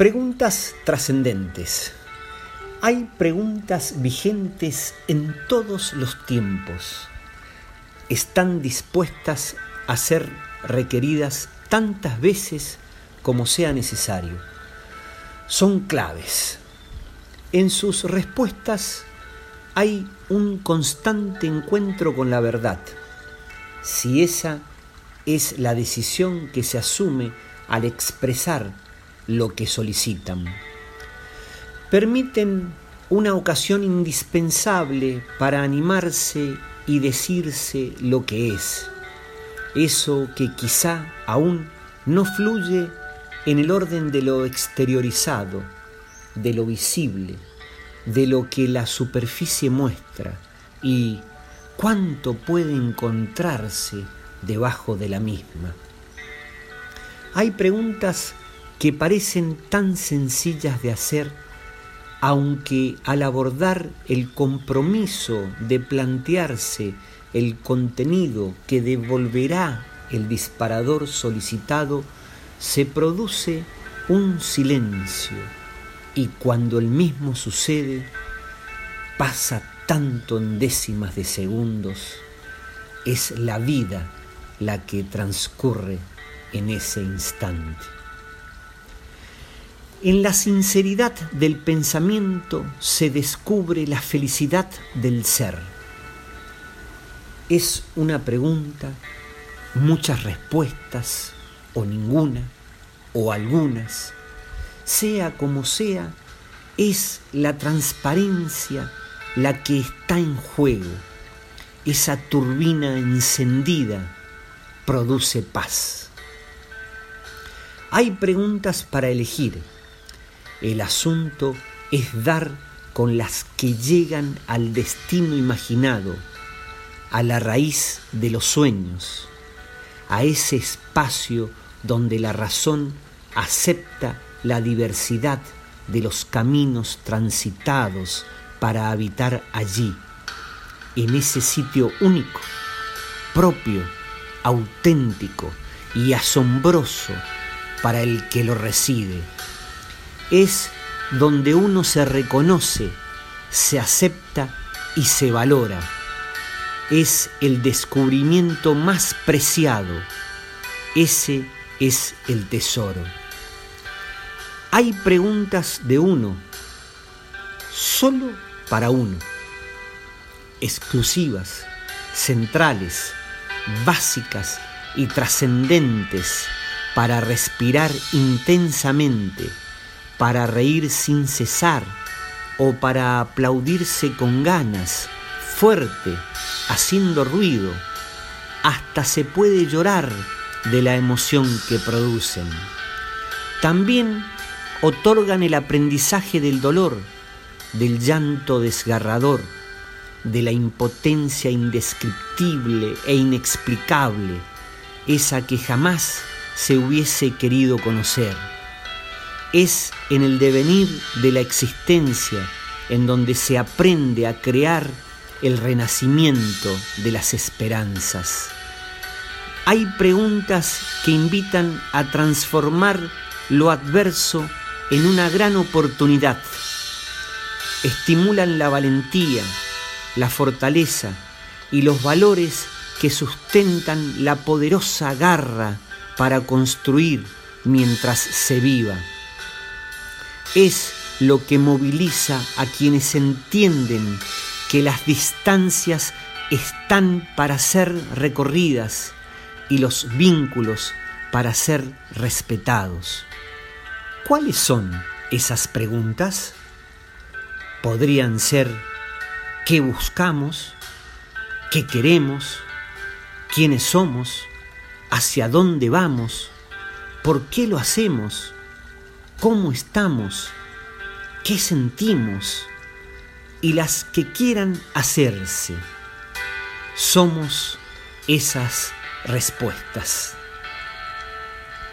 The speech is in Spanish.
Preguntas trascendentes. Hay preguntas vigentes en todos los tiempos. Están dispuestas a ser requeridas tantas veces como sea necesario. Son claves. En sus respuestas hay un constante encuentro con la verdad. Si esa es la decisión que se asume al expresar lo que solicitan. Permiten una ocasión indispensable para animarse y decirse lo que es, eso que quizá aún no fluye en el orden de lo exteriorizado, de lo visible, de lo que la superficie muestra y cuánto puede encontrarse debajo de la misma. Hay preguntas que parecen tan sencillas de hacer, aunque al abordar el compromiso de plantearse el contenido que devolverá el disparador solicitado, se produce un silencio y cuando el mismo sucede, pasa tanto en décimas de segundos, es la vida la que transcurre en ese instante. En la sinceridad del pensamiento se descubre la felicidad del ser. Es una pregunta, muchas respuestas, o ninguna, o algunas. Sea como sea, es la transparencia la que está en juego. Esa turbina encendida produce paz. Hay preguntas para elegir el asunto es dar con las que llegan al destino imaginado, a la raíz de los sueños, a ese espacio donde la razón acepta la diversidad de los caminos transitados para habitar allí, en ese sitio único, propio, auténtico y asombroso para el que lo reside es donde uno se reconoce, se acepta y se valora. Es el descubrimiento más preciado. Ese es el tesoro. Hay preguntas de uno, solo para uno, exclusivas, centrales, básicas y trascendentes para respirar intensamente para reír sin cesar o para aplaudirse con ganas, fuerte, haciendo ruido. Hasta se puede llorar de la emoción que producen. También otorgan el aprendizaje del dolor, del llanto desgarrador, de la impotencia indescriptible e inexplicable, esa que jamás se hubiese querido conocer es en el devenir de la existencia en donde se aprende a crear el renacimiento de las esperanzas. Hay preguntas que invitan a transformar lo adverso en una gran oportunidad. Estimulan la valentía, la fortaleza y los valores que sustentan la poderosa garra para construir mientras se viva es lo que moviliza a quienes entienden que las distancias están para ser recorridas y los vínculos para ser respetados. ¿Cuáles son esas preguntas? Podrían ser ¿qué buscamos? ¿Qué queremos? ¿Quiénes somos? ¿Hacia dónde vamos? ¿Por qué lo hacemos? Cómo estamos, qué sentimos y las que quieran hacerse. Somos esas respuestas.